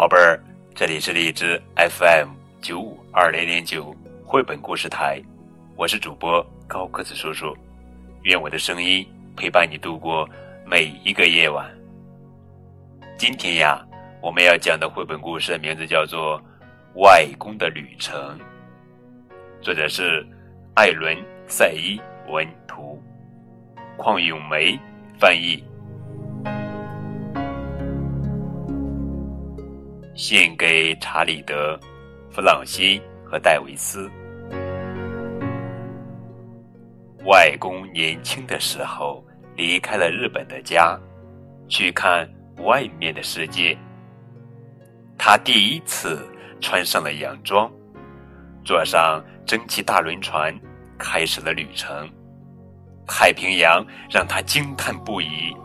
宝贝儿，这里是荔枝 FM 九五二零零九绘本故事台，我是主播高个子叔叔，愿我的声音陪伴你度过每一个夜晚。今天呀，我们要讲的绘本故事的名字叫做《外公的旅程》，作者是艾伦·塞伊文图，邝咏梅翻译。献给查理德、弗朗西和戴维斯。外公年轻的时候离开了日本的家，去看外面的世界。他第一次穿上了洋装，坐上蒸汽大轮船，开始了旅程。太平洋让他惊叹不已。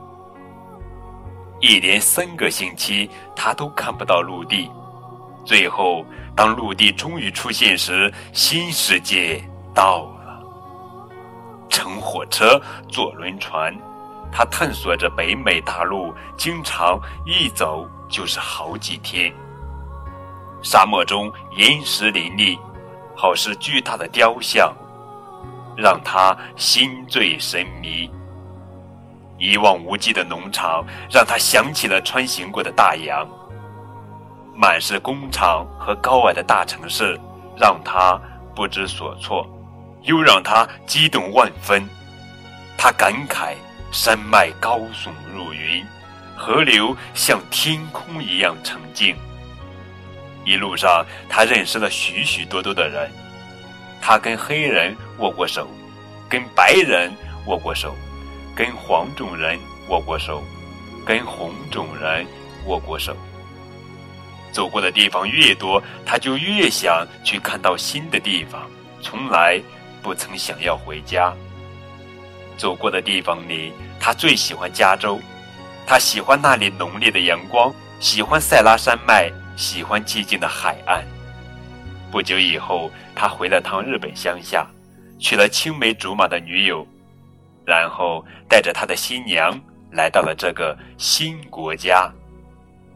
一连三个星期，他都看不到陆地。最后，当陆地终于出现时，新世界到了。乘火车，坐轮船，他探索着北美大陆，经常一走就是好几天。沙漠中岩石林立，好似巨大的雕像，让他心醉神迷。一望无际的农场让他想起了穿行过的大洋，满是工厂和高矮的大城市让他不知所措，又让他激动万分。他感慨山脉高耸入云，河流像天空一样澄净。一路上，他认识了许许多多的人，他跟黑人握过手，跟白人握过手。跟黄种人握过手，跟红种人握过手。走过的地方越多，他就越想去看到新的地方，从来不曾想要回家。走过的地方里，他最喜欢加州，他喜欢那里浓烈的阳光，喜欢塞拉山脉，喜欢寂静的海岸。不久以后，他回了趟日本乡下，娶了青梅竹马的女友。然后带着他的新娘来到了这个新国家，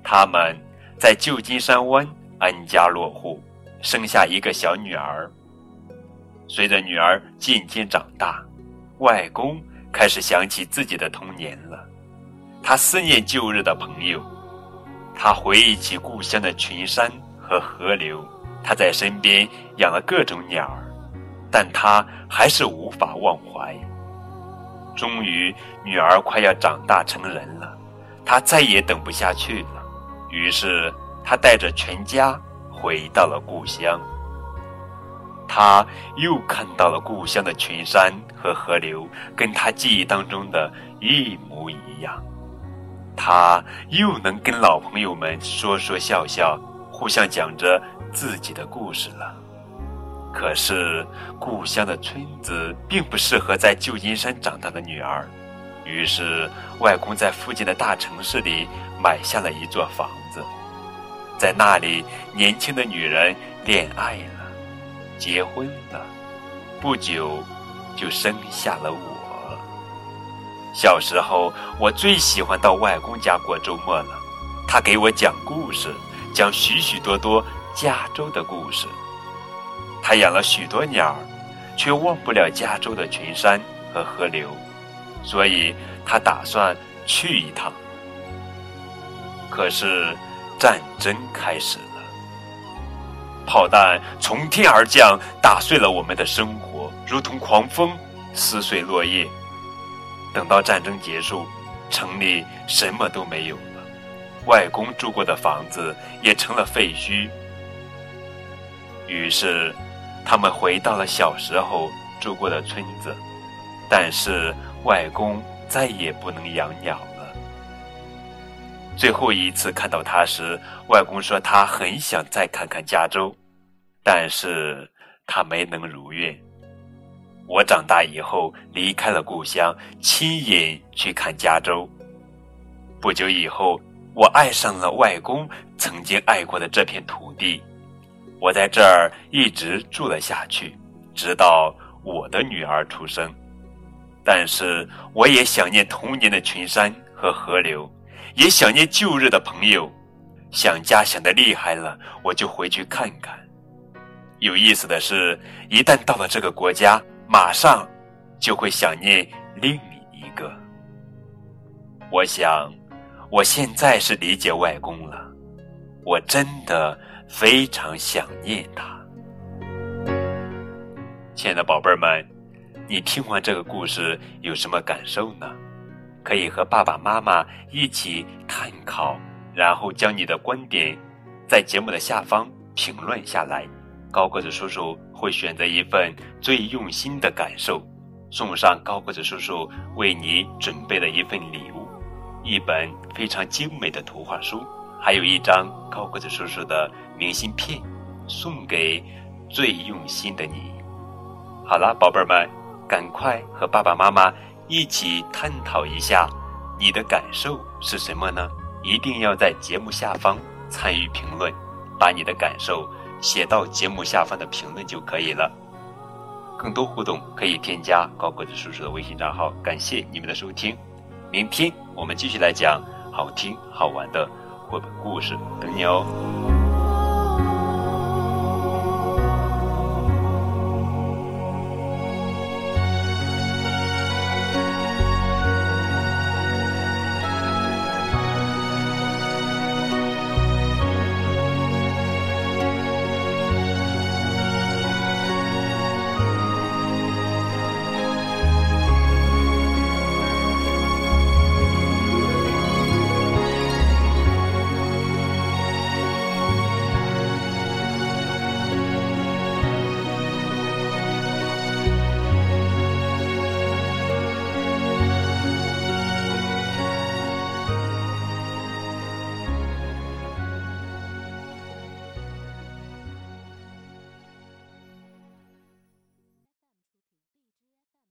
他们在旧金山湾安家落户，生下一个小女儿。随着女儿渐渐长大，外公开始想起自己的童年了。他思念旧日的朋友，他回忆起故乡的群山和河流。他在身边养了各种鸟儿，但他还是无法忘怀。终于，女儿快要长大成人了，他再也等不下去了。于是，他带着全家回到了故乡。他又看到了故乡的群山和河流，跟他记忆当中的一模一样。他又能跟老朋友们说说笑笑，互相讲着自己的故事了。可是，故乡的村子并不适合在旧金山长大的女儿，于是外公在附近的大城市里买下了一座房子，在那里，年轻的女人恋爱了，结婚了，不久就生下了我。小时候，我最喜欢到外公家过周末了，他给我讲故事，讲许许多多加州的故事。他养了许多鸟儿，却忘不了加州的群山和河流，所以他打算去一趟。可是战争开始了，炮弹从天而降，打碎了我们的生活，如同狂风撕碎落叶。等到战争结束，城里什么都没有了，外公住过的房子也成了废墟。于是。他们回到了小时候住过的村子，但是外公再也不能养鸟了。最后一次看到他时，外公说他很想再看看加州，但是他没能如愿。我长大以后离开了故乡，亲眼去看加州。不久以后，我爱上了外公曾经爱过的这片土地。我在这儿一直住了下去，直到我的女儿出生。但是我也想念童年的群山和河流，也想念旧日的朋友。想家想的厉害了，我就回去看看。有意思的是，一旦到了这个国家，马上就会想念另一个。我想，我现在是理解外公了，我真的非常想念他。亲爱的宝贝儿们，你听完这个故事有什么感受呢？可以和爸爸妈妈一起探讨，然后将你的观点在节目的下方评论下来。高个子叔叔会选择一份最用心的感受，送上高个子叔叔为你准备的一份礼物——一本非常精美的图画书，还有一张高个子叔叔的明信片，送给最用心的你。好了，宝贝儿们，赶快和爸爸妈妈一起探讨一下，你的感受是什么呢？一定要在节目下方参与评论，把你的感受。写到节目下方的评论就可以了。更多互动可以添加高个子叔叔的微信账号。感谢你们的收听，明天我们继续来讲好听好玩的绘本故事等你哦。